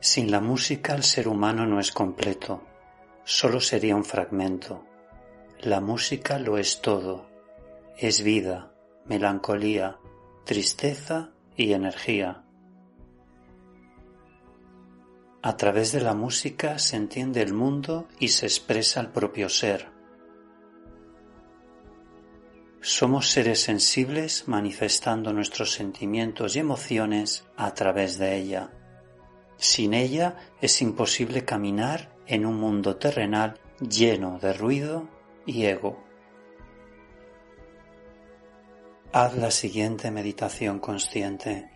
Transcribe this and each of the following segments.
Sin la música el ser humano no es completo, solo sería un fragmento. La música lo es todo, es vida, melancolía, tristeza y energía. A través de la música se entiende el mundo y se expresa el propio ser. Somos seres sensibles manifestando nuestros sentimientos y emociones a través de ella. Sin ella es imposible caminar en un mundo terrenal lleno de ruido y ego. Haz la siguiente meditación consciente.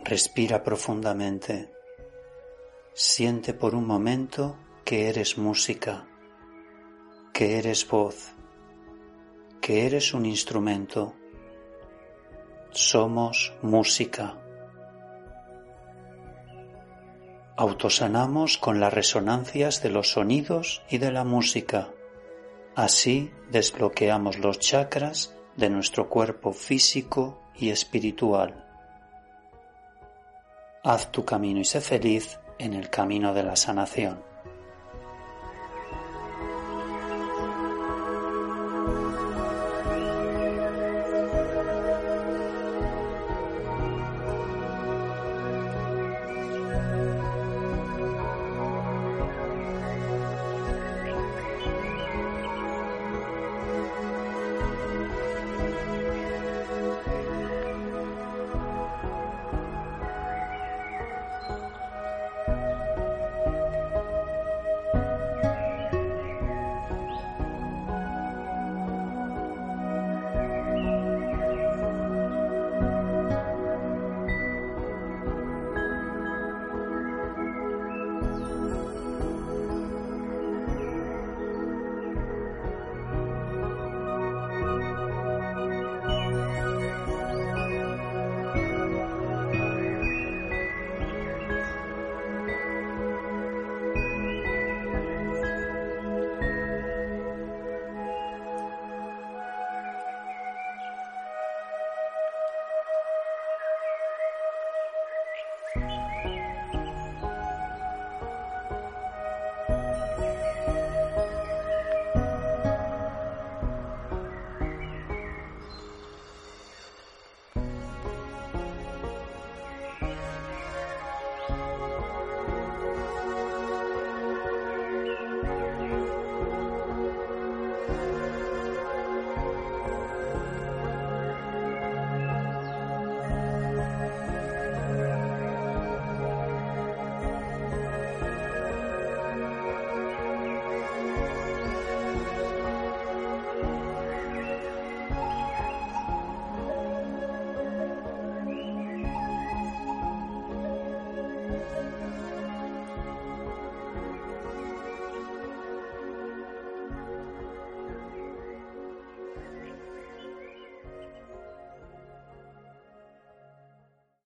Respira profundamente. Siente por un momento que eres música, que eres voz, que eres un instrumento. Somos música. Autosanamos con las resonancias de los sonidos y de la música. Así desbloqueamos los chakras de nuestro cuerpo físico y espiritual. Haz tu camino y sé feliz en el camino de la sanación.